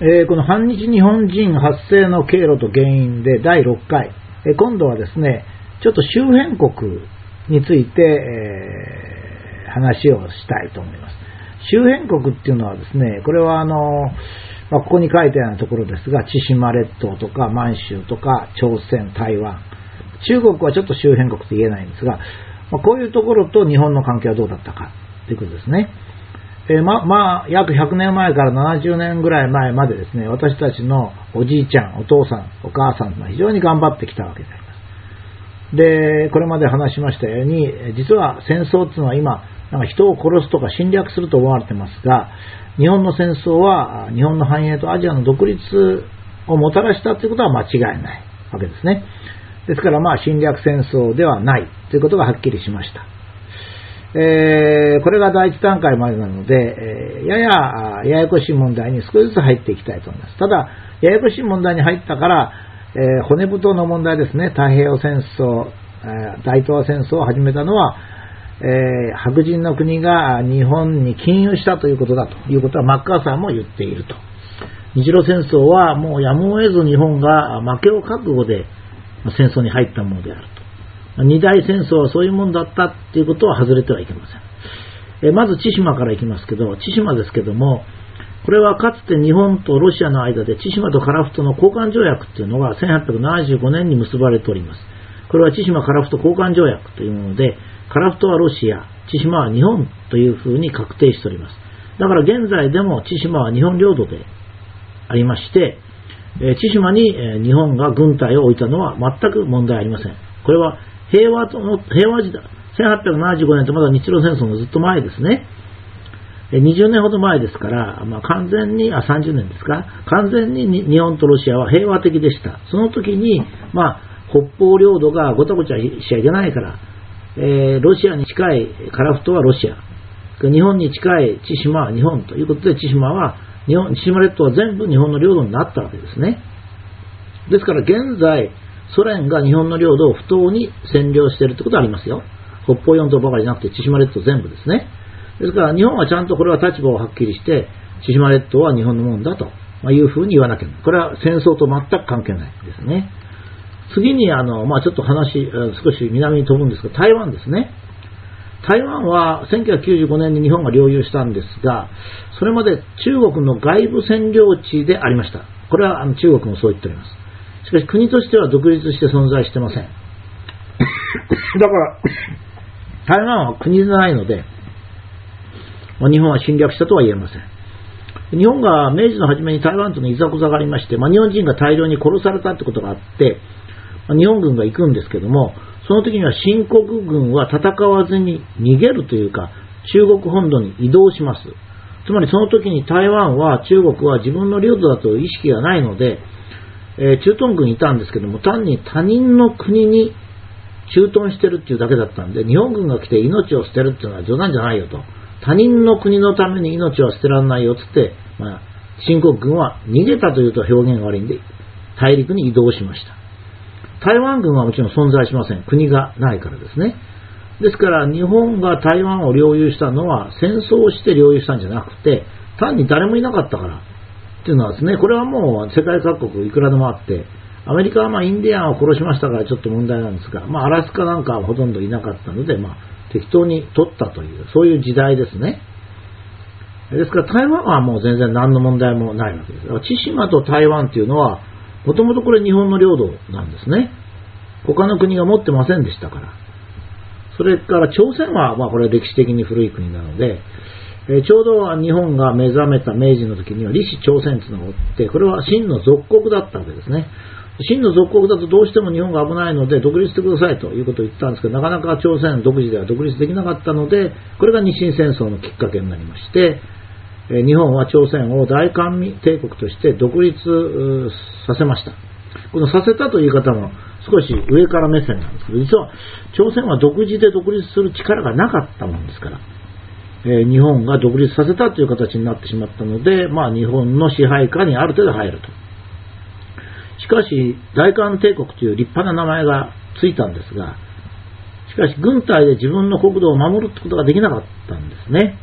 えー、この反日日本人発生の経路と原因で第6回、えー、今度はですね、ちょっと周辺国について、えー、話をしたいと思います。周辺国っていうのはですね、これはあの、まあ、ここに書いたようなところですが、千島列島とか満州とか朝鮮、台湾、中国はちょっと周辺国と言えないんですが、まあ、こういうところと日本の関係はどうだったかということですね。えー、ま、まあ、約100年前から70年ぐらい前までですね、私たちのおじいちゃん、お父さん、お母さんが非常に頑張ってきたわけであります。で、これまで話しましたように、実は戦争っていうのは今、なんか人を殺すとか侵略すると思われてますが、日本の戦争は日本の繁栄とアジアの独立をもたらしたということは間違いないわけですね。ですからまあ侵略戦争ではないということがはっきりしました。えー、これが第一段階までなので、えー、ややややこしい問題に少しずつ入っていきたいと思います。ただ、ややこしい問題に入ったから、えー、骨太の問題ですね、太平洋戦争、え大東亜戦争を始めたのは、え白人の国が日本に金融したということだということはマッカーサーも言っていると。日露戦争はもうやむを得ず日本が負けを覚悟で戦争に入ったものであると。二大戦争はそういうもんだったっていうことは外れてはいけません。えまず千島からいきますけど、千島ですけども、これはかつて日本とロシアの間で千島と樺太の交換条約っていうのが1875年に結ばれております。これは千島樺太交換条約というもので、樺太はロシア、千島は日本というふうに確定しております。だから現在でも千島は日本領土でありまして、千島に日本が軍隊を置いたのは全く問題ありません。これは平和との、平和時代、1875年とまだ日露戦争のずっと前ですね。20年ほど前ですから、まあ、完全に、あ、30年ですか、完全に日本とロシアは平和的でした。その時に、まあ、北方領土がごちゃごちゃしちゃいけないから、えー、ロシアに近い樺太はロシア、日本に近い千島は日本ということで、千島は、日本、千島列島は全部日本の領土になったわけですね。ですから現在、ソ連が日本の領土を不当に占領しているということはありますよ。北方四島ばかりじゃなくて千島列島全部ですね。ですから日本はちゃんとこれは立場をはっきりして、千島列島は日本のものだというふうに言わなきゃこれは戦争と全く関係ないですね。次にあの、まあ、ちょっと話、少し南に飛ぶんですが、台湾ですね。台湾は1995年に日本が領有したんですが、それまで中国の外部占領地でありました。これはあの中国もそう言っております。しかし国としては独立して存在してません。だから、台湾は国じゃないので、まあ、日本は侵略したとは言えません。日本が明治の初めに台湾とのいざこざがありまして、まあ、日本人が大量に殺されたってことがあって、まあ、日本軍が行くんですけども、その時には新国軍は戦わずに逃げるというか、中国本土に移動します。つまりその時に台湾は中国は自分の領土だという意識がないので、えー、駐屯軍いたんですけども、単に他人の国に駐屯してるっていうだけだったんで、日本軍が来て命を捨てるっていうのは冗談じゃないよと。他人の国のために命は捨てられないよっつって、まあ、新国軍は逃げたというと表現が悪いんで、大陸に移動しました。台湾軍はもちろん存在しません。国がないからですね。ですから日本が台湾を領有したのは戦争をして領有したんじゃなくて、単に誰もいなかったからっていうのはですね、これはもう世界各国いくらでもあって、アメリカはまインディアンを殺しましたからちょっと問題なんですが、まあ、アラスカなんかはほとんどいなかったので、まあ、適当に取ったという、そういう時代ですね。ですから台湾はもう全然何の問題もないわけです。千島と台湾っていうのは、もともとこれ日本の領土なんですね。他の国が持ってませんでしたから。それから朝鮮は、まあこれは歴史的に古い国なので、えちょうど日本が目覚めた明治の時には李氏朝鮮というのがおって、これは真の属国だったわけですね。真の属国だとどうしても日本が危ないので独立してくださいということを言ったんですけど、なかなか朝鮮独自では独立できなかったので、これが日清戦争のきっかけになりまして、日本は朝鮮を大韓帝国として独立させました。このさせたという言い方も少し上から目線なんですけど、実は朝鮮は独自で独立する力がなかったもんですから、え日本が独立させたという形になってしまったので、まあ、日本の支配下にある程度入ると。しかし、大韓帝国という立派な名前がついたんですが、しかし軍隊で自分の国土を守るってことができなかったんですね。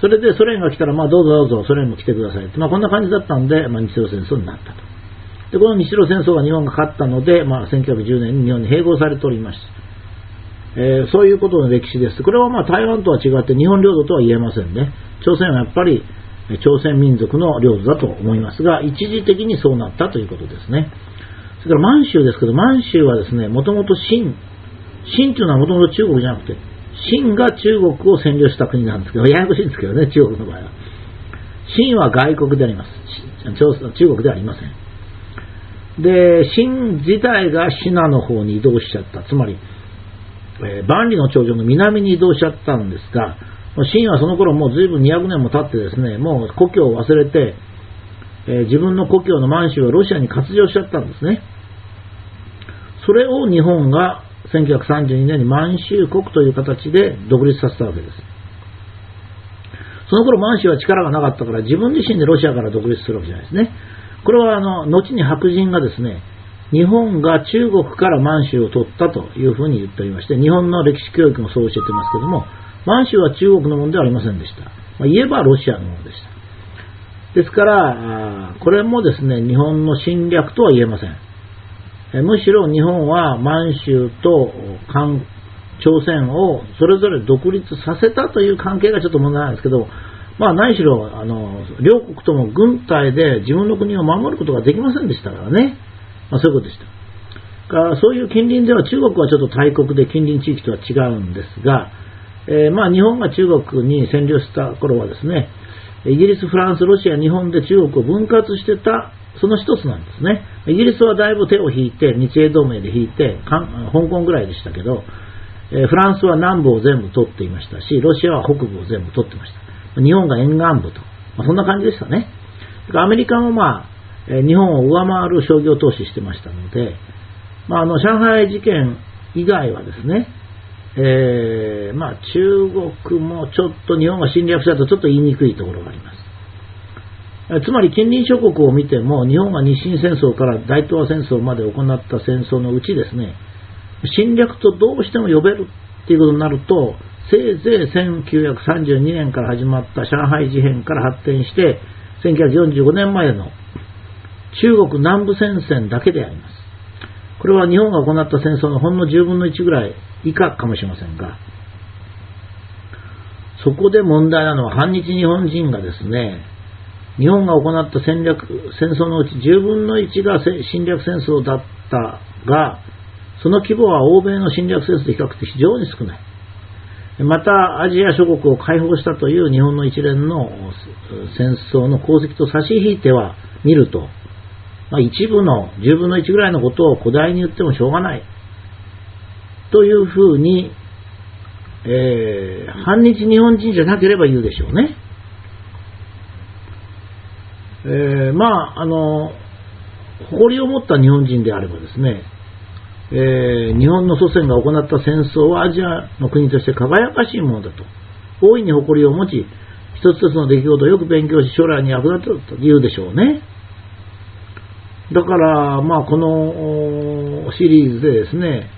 それでソ連が来たら、まあどうぞどうぞソ連も来てくださいって、まあこんな感じだったんで、まあ日露戦争になったと。で、この日露戦争が日本が勝ったので、まあ1910年に日本に併合されておりました。えー、そういうことの歴史です。これはまあ台湾とは違って日本領土とは言えませんね。朝鮮はやっぱり朝鮮民族の領土だと思いますが、一時的にそうなったということですね。それから満州ですけど、満州はですね、もともと清、清というのはもともと中国じゃなくて、清が中国を占領した国なんですけど、ややこしいんですけどね、中国の場合は。清は外国であります。中国ではありません。で、清自体がシナの方に移動しちゃった。つまり、えー、万里の長城の南に移動しちゃったんですが、清はその頃もう随分200年も経ってですね、もう故郷を忘れて、えー、自分の故郷の満州はロシアに割譲しちゃったんですね。それを日本が1932年に満州国という形で独立させたわけです。その頃満州は力がなかったから自分自身でロシアから独立するわけじゃないですね。これはあの、後に白人がですね、日本が中国から満州を取ったというふうに言っておりまして、日本の歴史教育もそう教えてますけども、満州は中国のものではありませんでした。まあ、言えばロシアのものでした。ですから、これもですね、日本の侵略とは言えません。むしろ日本は満州と朝鮮をそれぞれ独立させたという関係がちょっと問題なんですけど、まあ何しろ、あの、両国とも軍隊で自分の国を守ることができませんでしたからね。まあそういうことでした。からそういう近隣では中国はちょっと大国で近隣地域とは違うんですが、えー、まあ日本が中国に占領した頃はですね、イギリス、フランス、ロシア、日本で中国を分割してたその一つなんですね。イギリスはだいぶ手を引いて、日英同盟で引いて、香港ぐらいでしたけど、えフランスは南部を全部取っていましたし、ロシアは北部を全部取ってました。日本が沿岸部と。まあ、そんな感じでしたね。アメリカもまあ、日本を上回る商業投資してましたので、まあ、あの、上海事件以外はですね、えー、まあ、中国もちょっと日本が侵略したとちょっと言いにくいところがあります。つまり近隣諸国を見ても、日本が日清戦争から大東亜戦争まで行った戦争のうちですね、侵略とどうしても呼べるっていうことになると、せいぜい1932年から始まった上海事変から発展して、1945年前の中国南部戦線だけであります。これは日本が行った戦争のほんの10分の1ぐらい以下かもしれませんが、そこで問題なのは反日日本人がですね、日本が行った戦略、戦争のうち10分の1が侵略戦争だったが、その規模は欧米の侵略戦争と比較的非常に少ない。また、アジア諸国を解放したという日本の一連の戦争の功績と差し引いては見ると、まあ、一部の10分の1ぐらいのことを古代に言ってもしょうがない。というふうに、えー、反日日本人じゃなければ言うでしょうね。えー、まあ、あの、誇りを持った日本人であればですね、えー、日本の祖先が行った戦争はアジアの国として輝かしいものだと、大いに誇りを持ち、一つ一つの出来事をよく勉強し、将来に役立つと言うでしょうね。だから、まあ、このシリーズでですね、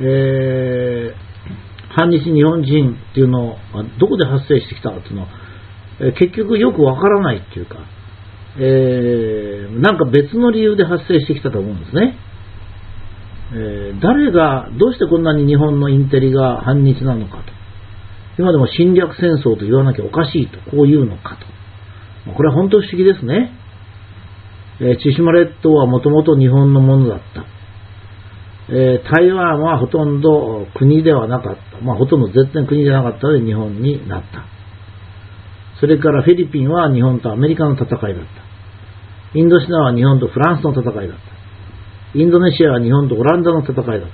えー、反日日本人っていうのはどこで発生してきたっていうのは、結局よくわからないっていうか、えー、なんか別の理由で発生してきたと思うんですね。えー、誰が、どうしてこんなに日本のインテリが反日なのかと。今でも侵略戦争と言わなきゃおかしいと、こう言うのかと。これは本当不思議ですね。え、千島列島はもともと日本のものだった。え、台湾はほとんど国ではなかった。まあ、ほとんど絶対国ではなかったので日本になった。それからフィリピンは日本とアメリカの戦いだった。インドシナは日本とフランスの戦いだった。インドネシアは日本とオランダの戦いだった。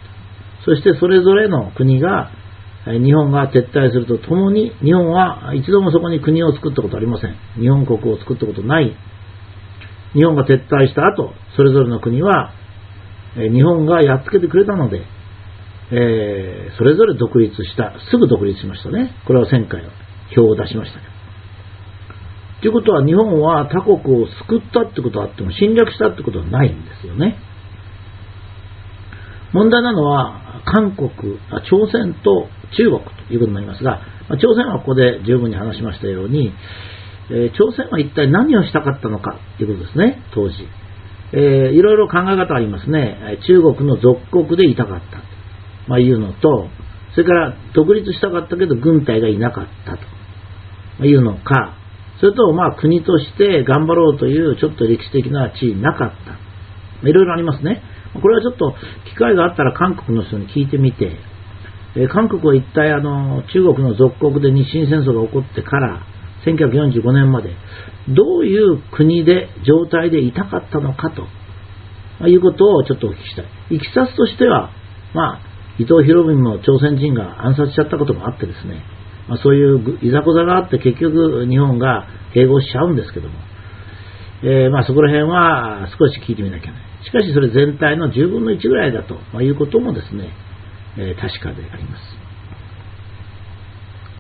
そしてそれぞれの国が、日本が撤退するとともに、日本は一度もそこに国を作ったことありません。日本国を作ったことない。日本が撤退した後、それぞれの国は、日本がやっつけてくれたので、えー、それぞれ独立した。すぐ独立しましたね。これは1000回表を出しましたけど。ということは日本は他国を救ったってことはあっても侵略したってことはないんですよね。問題なのは韓国、朝鮮と中国ということになりますが、朝鮮はここで十分に話しましたように、えー、朝鮮は一体何をしたかったのかということですね、当時。えー、いろいろ考え方ありますね。中国の属国でいたかった。まあ、いうのと、それから独立したかったけど軍隊がいなかったというのか、それとまあ国として頑張ろうというちょっと歴史的な地位なかった。いろいろありますね。これはちょっと機会があったら韓国の人に聞いてみて、え韓国は一体あの中国の属国で日清戦争が起こってから1945年までどういう国で状態でいたかったのかということをちょっとお聞きしたい。いきさつとしては、まあ、伊藤博文も朝鮮人が暗殺しちゃったこともあってですね、まあ、そういういざこざがあって結局日本が併合しちゃうんですけども、えー、まあそこら辺は少し聞いてみなきゃいけない。しかしそれ全体の10分の1ぐらいだということもですね、えー、確かであります。